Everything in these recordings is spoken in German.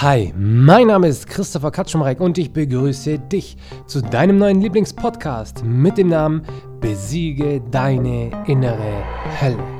Hi, mein Name ist Christopher Katschumreck und ich begrüße dich zu deinem neuen Lieblingspodcast mit dem Namen Besiege deine innere Hölle.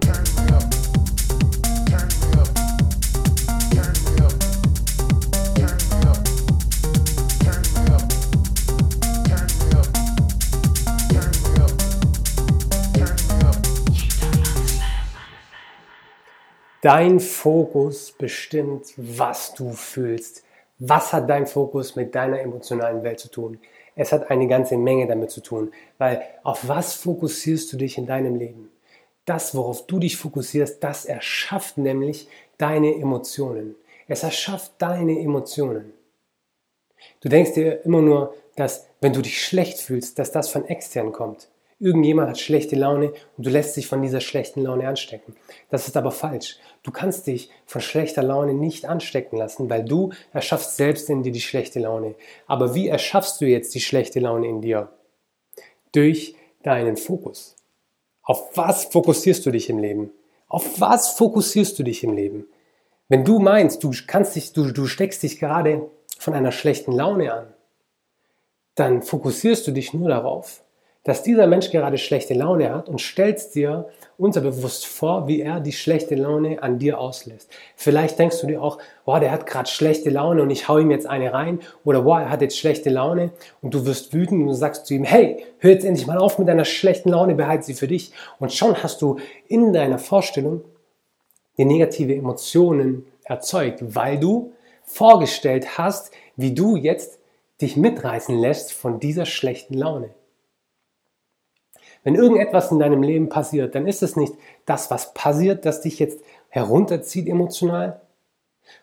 Dein Fokus bestimmt, was du fühlst. Was hat dein Fokus mit deiner emotionalen Welt zu tun? Es hat eine ganze Menge damit zu tun, weil auf was fokussierst du dich in deinem Leben? Das, worauf du dich fokussierst, das erschafft nämlich deine Emotionen. Es erschafft deine Emotionen. Du denkst dir immer nur, dass wenn du dich schlecht fühlst, dass das von extern kommt. Irgendjemand hat schlechte Laune und du lässt dich von dieser schlechten Laune anstecken. Das ist aber falsch. Du kannst dich von schlechter Laune nicht anstecken lassen, weil du erschaffst selbst in dir die schlechte Laune. Aber wie erschaffst du jetzt die schlechte Laune in dir? Durch deinen Fokus. Auf was fokussierst du dich im Leben? Auf was fokussierst du dich im Leben? Wenn du meinst, du kannst dich, du, du steckst dich gerade von einer schlechten Laune an, dann fokussierst du dich nur darauf, dass dieser Mensch gerade schlechte Laune hat und stellst dir unterbewusst vor, wie er die schlechte Laune an dir auslässt. Vielleicht denkst du dir auch, boah, der hat gerade schlechte Laune und ich hau ihm jetzt eine rein oder boah, er hat jetzt schlechte Laune und du wirst wütend und sagst zu ihm, hey, hör jetzt endlich mal auf mit deiner schlechten Laune, behalte sie für dich und schon hast du in deiner Vorstellung die negative Emotionen erzeugt, weil du vorgestellt hast, wie du jetzt dich mitreißen lässt von dieser schlechten Laune. Wenn irgendetwas in deinem Leben passiert, dann ist es nicht das, was passiert, das dich jetzt herunterzieht emotional,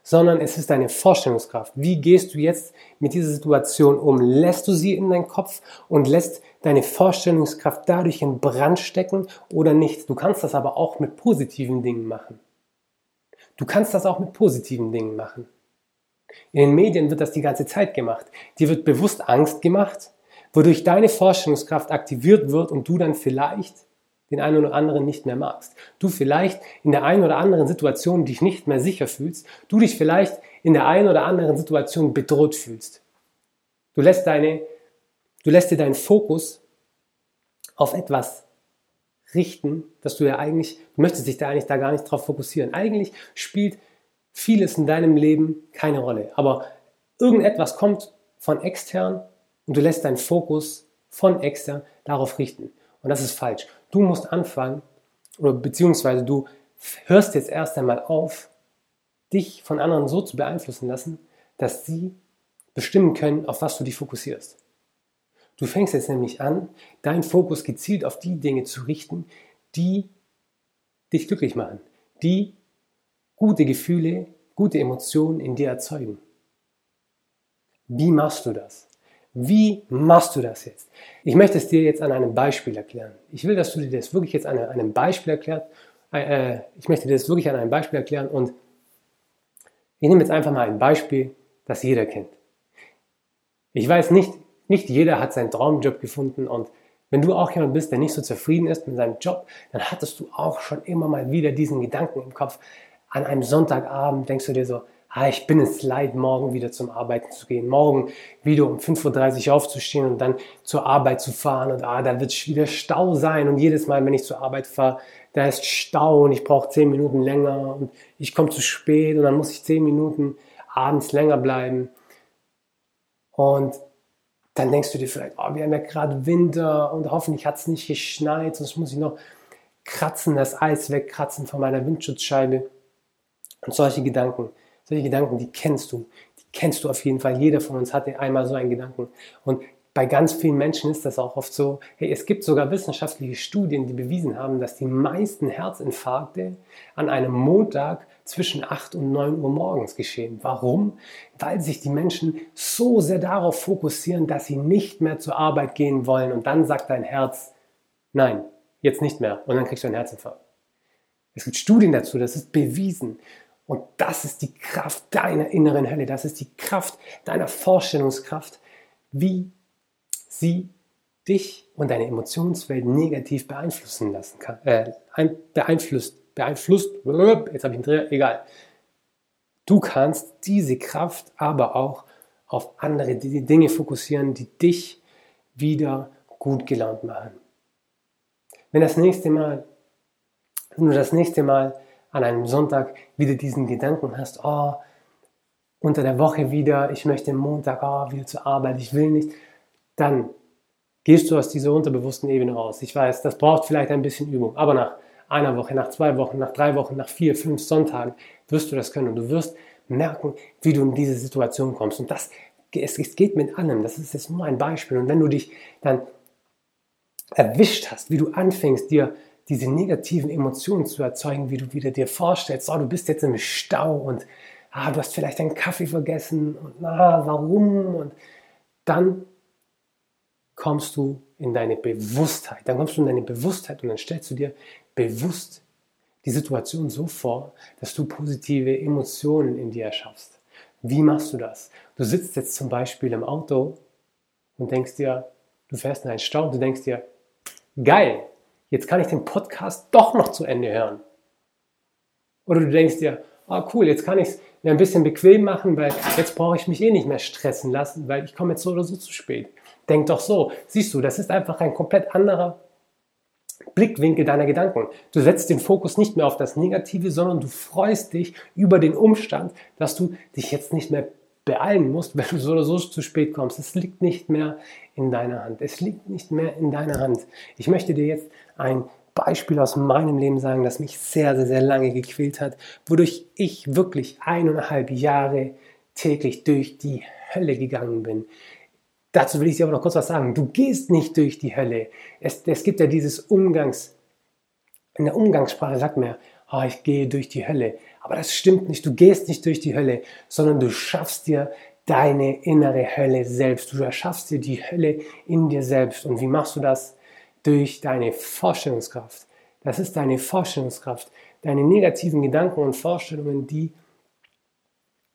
sondern es ist deine Vorstellungskraft. Wie gehst du jetzt mit dieser Situation um? Lässt du sie in deinen Kopf und lässt deine Vorstellungskraft dadurch in Brand stecken oder nicht? Du kannst das aber auch mit positiven Dingen machen. Du kannst das auch mit positiven Dingen machen. In den Medien wird das die ganze Zeit gemacht. Dir wird bewusst Angst gemacht wodurch deine Vorstellungskraft aktiviert wird und du dann vielleicht den einen oder anderen nicht mehr magst. Du vielleicht in der einen oder anderen Situation dich nicht mehr sicher fühlst. Du dich vielleicht in der einen oder anderen Situation bedroht fühlst. Du lässt deine, du lässt dir deinen Fokus auf etwas richten, dass du ja eigentlich, du möchtest dich da eigentlich da gar nicht drauf fokussieren. Eigentlich spielt vieles in deinem Leben keine Rolle. Aber irgendetwas kommt von extern und du lässt deinen Fokus von extern darauf richten. Und das ist falsch. Du musst anfangen, oder beziehungsweise du hörst jetzt erst einmal auf, dich von anderen so zu beeinflussen lassen, dass sie bestimmen können, auf was du dich fokussierst. Du fängst jetzt nämlich an, deinen Fokus gezielt auf die Dinge zu richten, die dich glücklich machen, die gute Gefühle, gute Emotionen in dir erzeugen. Wie machst du das? Wie machst du das jetzt? Ich möchte es dir jetzt an einem Beispiel erklären. Ich will, dass du dir das wirklich jetzt an einem Beispiel erklärst. Äh, ich möchte dir das wirklich an einem Beispiel erklären und ich nehme jetzt einfach mal ein Beispiel, das jeder kennt. Ich weiß nicht, nicht jeder hat seinen Traumjob gefunden und wenn du auch jemand bist, der nicht so zufrieden ist mit seinem Job, dann hattest du auch schon immer mal wieder diesen Gedanken im Kopf. An einem Sonntagabend denkst du dir so, ah, ich bin es leid, morgen wieder zum Arbeiten zu gehen, morgen wieder um 5.30 Uhr aufzustehen und dann zur Arbeit zu fahren. Und ah, da wird wieder Stau sein. Und jedes Mal, wenn ich zur Arbeit fahre, da ist Stau und ich brauche 10 Minuten länger. Und ich komme zu spät und dann muss ich 10 Minuten abends länger bleiben. Und dann denkst du dir vielleicht, oh, wir haben ja gerade Winter und hoffentlich hat es nicht geschneit, sonst muss ich noch kratzen, das Eis wegkratzen von meiner Windschutzscheibe. Und solche Gedanken solche Gedanken, die kennst du. Die kennst du auf jeden Fall. Jeder von uns hatte einmal so einen Gedanken. Und bei ganz vielen Menschen ist das auch oft so. Hey, es gibt sogar wissenschaftliche Studien, die bewiesen haben, dass die meisten Herzinfarkte an einem Montag zwischen 8 und 9 Uhr morgens geschehen. Warum? Weil sich die Menschen so sehr darauf fokussieren, dass sie nicht mehr zur Arbeit gehen wollen. Und dann sagt dein Herz, nein, jetzt nicht mehr. Und dann kriegst du einen Herzinfarkt. Es gibt Studien dazu, das ist bewiesen. Und das ist die Kraft deiner inneren Hölle, das ist die Kraft deiner Vorstellungskraft, wie sie dich und deine Emotionswelt negativ beeinflussen lassen kann. Äh, beeinflusst, beeinflusst, jetzt habe ich einen Dreher, egal. Du kannst diese Kraft aber auch auf andere Dinge fokussieren, die dich wieder gut gelaunt machen. Wenn das nächste Mal, wenn du das nächste Mal an einem Sonntag wieder diesen Gedanken hast, oh, unter der Woche wieder, ich möchte Montag oh, wieder zur Arbeit, ich will nicht, dann gehst du aus dieser unterbewussten Ebene raus. Ich weiß, das braucht vielleicht ein bisschen Übung, aber nach einer Woche, nach zwei Wochen, nach drei Wochen, nach vier, fünf Sonntagen wirst du das können und du wirst merken, wie du in diese Situation kommst. Und das, es, es geht mit allem. Das ist jetzt nur ein Beispiel. Und wenn du dich dann erwischt hast, wie du anfängst, dir diese negativen Emotionen zu erzeugen, wie du wieder dir vorstellst, oh, du bist jetzt im Stau und ah, du hast vielleicht deinen Kaffee vergessen und na, warum? Und dann kommst du in deine Bewusstheit. Dann kommst du in deine Bewusstheit und dann stellst du dir bewusst die Situation so vor, dass du positive Emotionen in dir erschaffst. Wie machst du das? Du sitzt jetzt zum Beispiel im Auto und denkst dir, du fährst in einen Stau und du denkst dir, geil, jetzt kann ich den Podcast doch noch zu Ende hören. Oder du denkst dir, ah cool, jetzt kann ich es mir ein bisschen bequem machen, weil jetzt brauche ich mich eh nicht mehr stressen lassen, weil ich komme jetzt so oder so zu spät. Denk doch so. Siehst du, das ist einfach ein komplett anderer Blickwinkel deiner Gedanken. Du setzt den Fokus nicht mehr auf das Negative, sondern du freust dich über den Umstand, dass du dich jetzt nicht mehr beeilen musst, wenn du so oder so zu spät kommst. Es liegt nicht mehr in deiner Hand. Es liegt nicht mehr in deiner Hand. Ich möchte dir jetzt ein Beispiel aus meinem Leben sagen, das mich sehr, sehr, sehr lange gequält hat, wodurch ich wirklich eineinhalb Jahre täglich durch die Hölle gegangen bin. Dazu will ich dir aber noch kurz was sagen. Du gehst nicht durch die Hölle. Es, es gibt ja dieses Umgangs, in der Umgangssprache sagt man ja, oh, ich gehe durch die Hölle. Aber das stimmt nicht. Du gehst nicht durch die Hölle, sondern du schaffst dir deine innere Hölle selbst. Du erschaffst dir die Hölle in dir selbst. Und wie machst du das? Durch deine Vorstellungskraft. Das ist deine Vorstellungskraft. Deine negativen Gedanken und Vorstellungen, die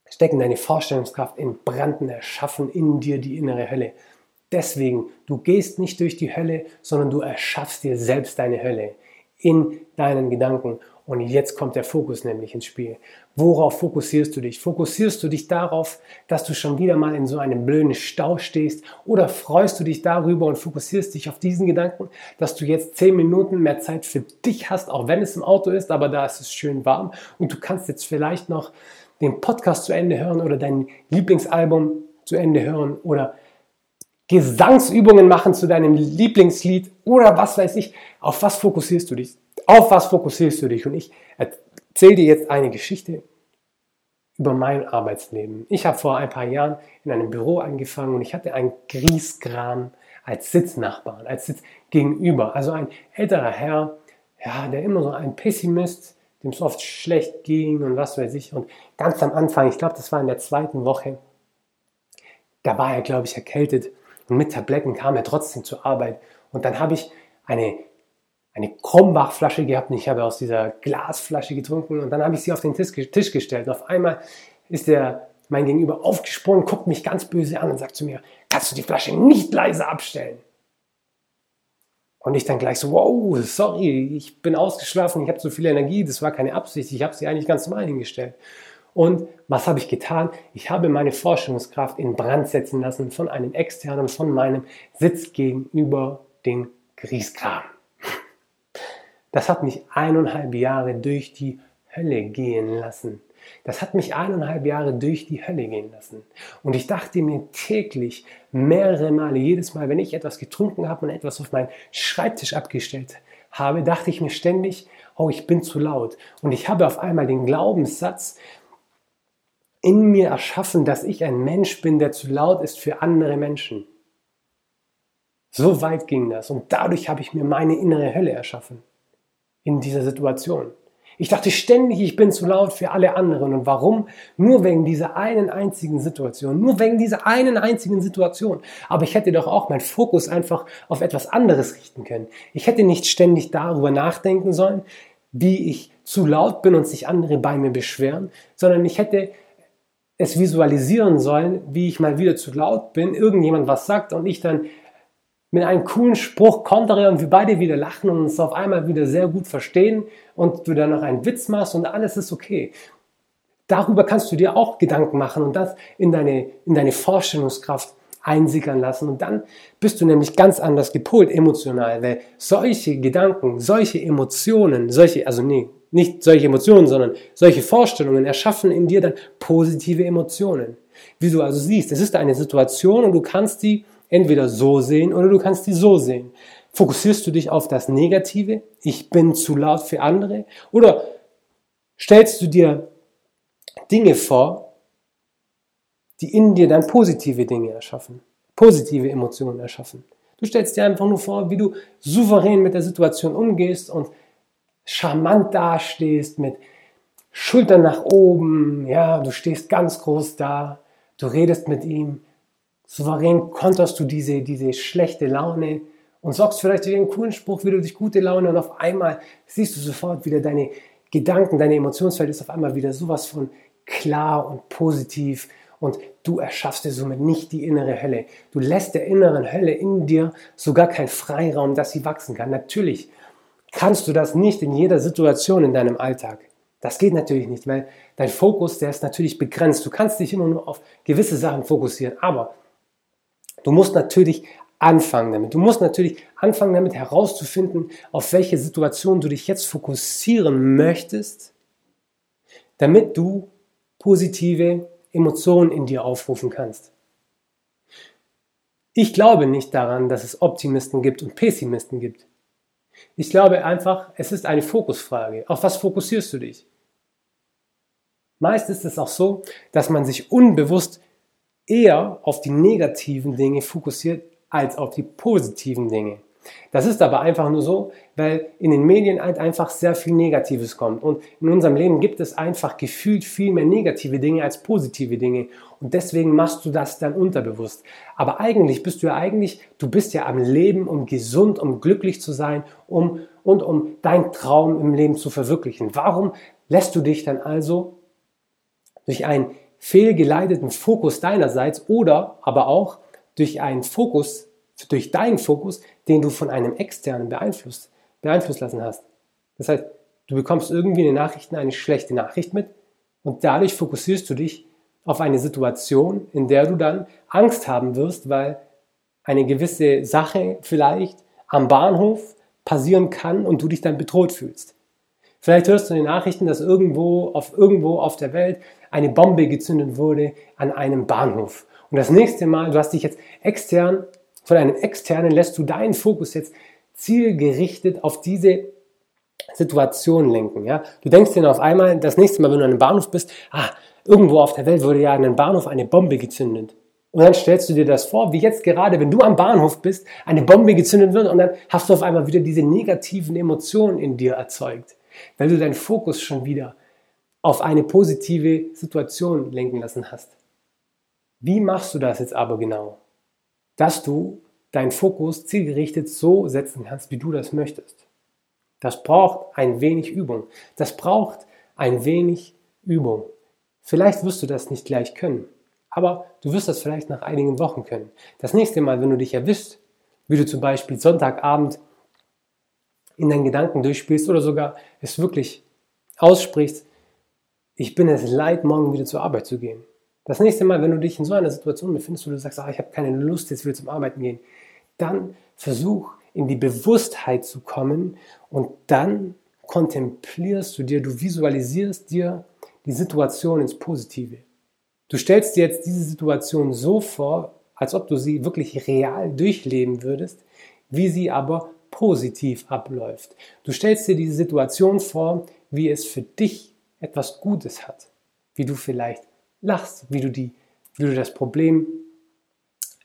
stecken deine Vorstellungskraft in Branden, erschaffen in dir die innere Hölle. Deswegen, du gehst nicht durch die Hölle, sondern du erschaffst dir selbst deine Hölle in deinen Gedanken. Und jetzt kommt der Fokus nämlich ins Spiel. Worauf fokussierst du dich? Fokussierst du dich darauf, dass du schon wieder mal in so einem blöden Stau stehst? Oder freust du dich darüber und fokussierst dich auf diesen Gedanken, dass du jetzt zehn Minuten mehr Zeit für dich hast, auch wenn es im Auto ist, aber da ist es schön warm und du kannst jetzt vielleicht noch den Podcast zu Ende hören oder dein Lieblingsalbum zu Ende hören oder Gesangsübungen machen zu deinem Lieblingslied oder was weiß ich. Auf was fokussierst du dich? Auf was fokussierst du dich? Und ich erzähle dir jetzt eine Geschichte über mein Arbeitsleben. Ich habe vor ein paar Jahren in einem Büro angefangen und ich hatte einen Griesgram als Sitznachbarn, als Sitz gegenüber. Also ein älterer Herr, ja, der immer so ein Pessimist dem es oft schlecht ging und was weiß ich. Und ganz am Anfang, ich glaube, das war in der zweiten Woche, da war er, glaube ich, erkältet. Und mit Tabletten kam er trotzdem zur Arbeit. Und dann habe ich eine, eine Krombach-Flasche gehabt und ich habe aus dieser Glasflasche getrunken. Und dann habe ich sie auf den Tisch, Tisch gestellt. Und auf einmal ist der, mein Gegenüber aufgesprungen, guckt mich ganz böse an und sagt zu mir, kannst du die Flasche nicht leise abstellen? Und ich dann gleich so, wow, sorry, ich bin ausgeschlafen, ich habe so viel Energie, das war keine Absicht, ich habe sie eigentlich ganz normal hingestellt. Und was habe ich getan? Ich habe meine Forschungskraft in Brand setzen lassen von einem externen, von meinem Sitz gegenüber den Grieskram. Das hat mich eineinhalb Jahre durch die Hölle gehen lassen. Das hat mich eineinhalb Jahre durch die Hölle gehen lassen. Und ich dachte mir täglich, mehrere Male, jedes Mal, wenn ich etwas getrunken habe und etwas auf meinen Schreibtisch abgestellt habe, dachte ich mir ständig, oh, ich bin zu laut. Und ich habe auf einmal den Glaubenssatz in mir erschaffen, dass ich ein Mensch bin, der zu laut ist für andere Menschen. So weit ging das. Und dadurch habe ich mir meine innere Hölle erschaffen. In dieser Situation. Ich dachte ständig, ich bin zu laut für alle anderen. Und warum? Nur wegen dieser einen einzigen Situation. Nur wegen dieser einen einzigen Situation. Aber ich hätte doch auch meinen Fokus einfach auf etwas anderes richten können. Ich hätte nicht ständig darüber nachdenken sollen, wie ich zu laut bin und sich andere bei mir beschweren, sondern ich hätte es visualisieren sollen, wie ich mal wieder zu laut bin, irgendjemand was sagt und ich dann mit einem coolen Spruch kontere und wir beide wieder lachen und uns auf einmal wieder sehr gut verstehen und du dann noch einen Witz machst und alles ist okay. darüber kannst du dir auch Gedanken machen und das in deine, in deine Vorstellungskraft einsickern lassen. Und dann bist du nämlich ganz anders gepolt emotional, weil solche Gedanken, solche Emotionen, solche, also nee, nicht solche Emotionen, sondern solche Vorstellungen erschaffen in dir dann positive Emotionen. Wie du also siehst, es ist eine Situation und du kannst die entweder so sehen oder du kannst die so sehen. Fokussierst du dich auf das Negative, ich bin zu laut für andere, oder stellst du dir Dinge vor, die in dir dann positive Dinge erschaffen, positive Emotionen erschaffen. Du stellst dir einfach nur vor, wie du souverän mit der Situation umgehst und charmant dastehst mit Schultern nach oben, ja, du stehst ganz groß da, du redest mit ihm, souverän konterst du diese, diese schlechte Laune und sorgst vielleicht für einen coolen Spruch, wie du dich gute Laune und auf einmal siehst du sofort wieder deine Gedanken, deine Emotionsfeld ist auf einmal wieder sowas von klar und positiv und du erschaffst dir somit nicht die innere Hölle. Du lässt der inneren Hölle in dir sogar keinen Freiraum, dass sie wachsen kann. Natürlich kannst du das nicht in jeder Situation in deinem Alltag. Das geht natürlich nicht, weil dein Fokus, der ist natürlich begrenzt. Du kannst dich immer nur auf gewisse Sachen fokussieren, aber du musst natürlich anfangen damit. Du musst natürlich anfangen damit herauszufinden, auf welche Situation du dich jetzt fokussieren möchtest, damit du positive Emotionen in dir aufrufen kannst. Ich glaube nicht daran, dass es Optimisten gibt und Pessimisten gibt. Ich glaube einfach, es ist eine Fokusfrage. Auf was fokussierst du dich? Meist ist es auch so, dass man sich unbewusst eher auf die negativen Dinge fokussiert als auf die positiven Dinge. Das ist aber einfach nur so, weil in den Medien halt einfach sehr viel Negatives kommt. Und in unserem Leben gibt es einfach gefühlt viel mehr negative Dinge als positive Dinge. Und deswegen machst du das dann unterbewusst. Aber eigentlich bist du ja eigentlich, du bist ja am Leben, um gesund, um glücklich zu sein, um, und um deinen Traum im Leben zu verwirklichen. Warum lässt du dich dann also durch einen fehlgeleiteten Fokus deinerseits oder aber auch durch einen Fokus durch deinen Fokus, den du von einem externen beeinflusst, beeinflusst lassen hast. Das heißt, du bekommst irgendwie eine Nachricht, eine schlechte Nachricht mit und dadurch fokussierst du dich auf eine Situation, in der du dann Angst haben wirst, weil eine gewisse Sache vielleicht am Bahnhof passieren kann und du dich dann bedroht fühlst. Vielleicht hörst du in den Nachrichten, dass irgendwo auf, irgendwo auf der Welt eine Bombe gezündet wurde an einem Bahnhof. Und das nächste Mal, du hast dich jetzt extern von einem externen lässt du deinen Fokus jetzt zielgerichtet auf diese Situation lenken. Ja? Du denkst dir auf einmal, das nächste Mal, wenn du an einem Bahnhof bist, ah, irgendwo auf der Welt wurde ja an einem Bahnhof eine Bombe gezündet. Und dann stellst du dir das vor, wie jetzt gerade, wenn du am Bahnhof bist, eine Bombe gezündet wird und dann hast du auf einmal wieder diese negativen Emotionen in dir erzeugt, weil du deinen Fokus schon wieder auf eine positive Situation lenken lassen hast. Wie machst du das jetzt aber genau? dass du deinen Fokus zielgerichtet so setzen kannst, wie du das möchtest. Das braucht ein wenig Übung. Das braucht ein wenig Übung. Vielleicht wirst du das nicht gleich können, aber du wirst das vielleicht nach einigen Wochen können. Das nächste Mal, wenn du dich erwischst, wie du zum Beispiel Sonntagabend in deinen Gedanken durchspielst oder sogar es wirklich aussprichst, ich bin es leid, morgen wieder zur Arbeit zu gehen. Das nächste Mal, wenn du dich in so einer Situation befindest, wo du sagst, ah, ich habe keine Lust, jetzt wieder zum Arbeiten gehen, dann versuch in die Bewusstheit zu kommen und dann kontemplierst du dir, du visualisierst dir die Situation ins Positive. Du stellst dir jetzt diese Situation so vor, als ob du sie wirklich real durchleben würdest, wie sie aber positiv abläuft. Du stellst dir diese Situation vor, wie es für dich etwas Gutes hat, wie du vielleicht lachst, wie du, die, wie du das Problem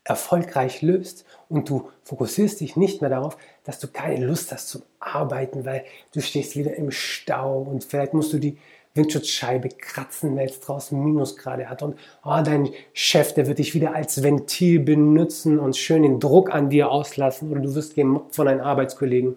erfolgreich löst und du fokussierst dich nicht mehr darauf, dass du keine Lust hast zum Arbeiten, weil du stehst wieder im Stau und vielleicht musst du die Windschutzscheibe kratzen, weil es draußen Minusgrade hat und oh, dein Chef, der wird dich wieder als Ventil benutzen und schön den Druck an dir auslassen oder du wirst gemobbt von deinen Arbeitskollegen.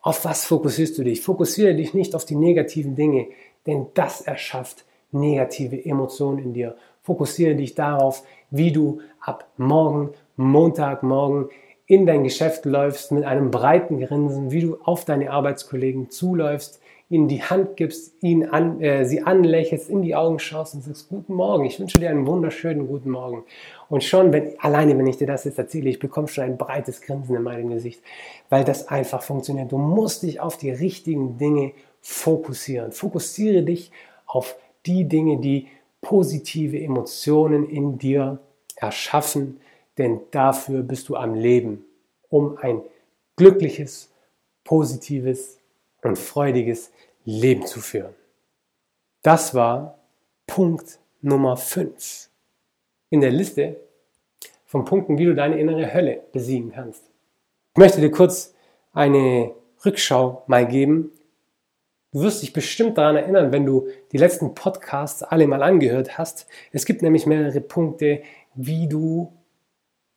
Auf was fokussierst du dich? Fokussiere dich nicht auf die negativen Dinge, denn das erschafft negative Emotionen in dir. Fokussiere dich darauf, wie du ab morgen, Montagmorgen, in dein Geschäft läufst mit einem breiten Grinsen, wie du auf deine Arbeitskollegen zuläufst, ihnen die Hand gibst, ihn an, äh, sie anlächelst, in die Augen schaust und sagst, guten Morgen, ich wünsche dir einen wunderschönen guten Morgen. Und schon, wenn, alleine wenn ich dir das jetzt erzähle, ich bekomme schon ein breites Grinsen in meinem Gesicht, weil das einfach funktioniert. Du musst dich auf die richtigen Dinge fokussieren. Fokussiere dich auf die Dinge, die positive Emotionen in dir erschaffen, denn dafür bist du am Leben, um ein glückliches, positives und freudiges Leben zu führen. Das war Punkt Nummer 5 in der Liste von Punkten, wie du deine innere Hölle besiegen kannst. Ich möchte dir kurz eine Rückschau mal geben. Du wirst dich bestimmt daran erinnern, wenn du die letzten Podcasts alle mal angehört hast. Es gibt nämlich mehrere Punkte, wie du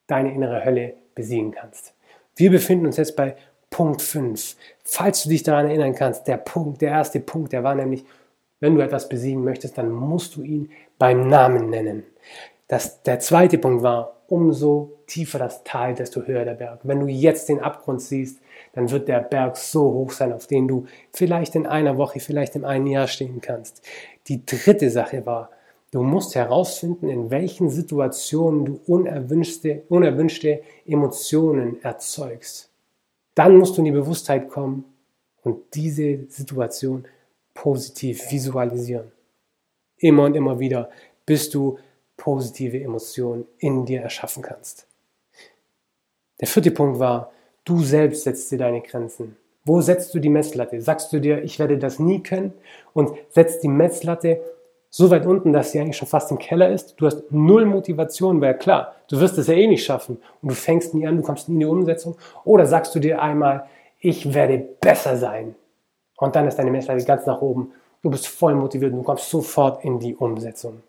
deine innere Hölle besiegen kannst. Wir befinden uns jetzt bei Punkt 5. Falls du dich daran erinnern kannst, der Punkt, der erste Punkt, der war nämlich, wenn du etwas besiegen möchtest, dann musst du ihn beim Namen nennen. Das, der zweite Punkt war, umso tiefer das Tal, desto höher der Berg. Wenn du jetzt den Abgrund siehst, dann wird der Berg so hoch sein, auf den du vielleicht in einer Woche, vielleicht in einem Jahr stehen kannst. Die dritte Sache war, du musst herausfinden, in welchen Situationen du unerwünschte, unerwünschte Emotionen erzeugst. Dann musst du in die Bewusstheit kommen und diese Situation positiv visualisieren. Immer und immer wieder, bis du positive Emotionen in dir erschaffen kannst. Der vierte Punkt war, du selbst setzt dir deine Grenzen. Wo setzt du die Messlatte? Sagst du dir, ich werde das nie können und setzt die Messlatte so weit unten, dass sie eigentlich schon fast im Keller ist. Du hast null Motivation, weil klar, du wirst es ja eh nicht schaffen und du fängst nie an, du kommst nie in die Umsetzung. Oder sagst du dir einmal, ich werde besser sein. Und dann ist deine Messlatte ganz nach oben. Du bist voll motiviert und du kommst sofort in die Umsetzung.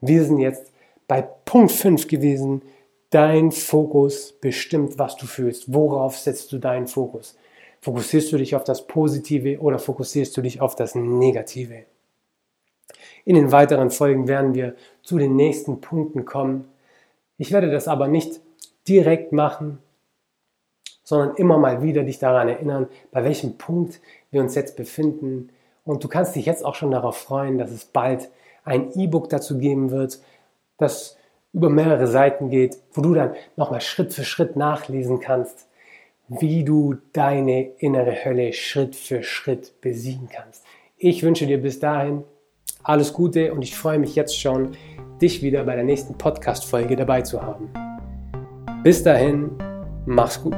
Wir sind jetzt bei Punkt 5 gewesen. Dein Fokus bestimmt, was du fühlst. Worauf setzt du deinen Fokus? Fokussierst du dich auf das Positive oder fokussierst du dich auf das Negative? In den weiteren Folgen werden wir zu den nächsten Punkten kommen. Ich werde das aber nicht direkt machen, sondern immer mal wieder dich daran erinnern, bei welchem Punkt wir uns jetzt befinden. Und du kannst dich jetzt auch schon darauf freuen, dass es bald ein E-Book dazu geben wird, das über mehrere Seiten geht, wo du dann nochmal Schritt für Schritt nachlesen kannst, wie du deine innere Hölle Schritt für Schritt besiegen kannst. Ich wünsche dir bis dahin alles Gute und ich freue mich jetzt schon, dich wieder bei der nächsten Podcast-Folge dabei zu haben. Bis dahin, mach's gut.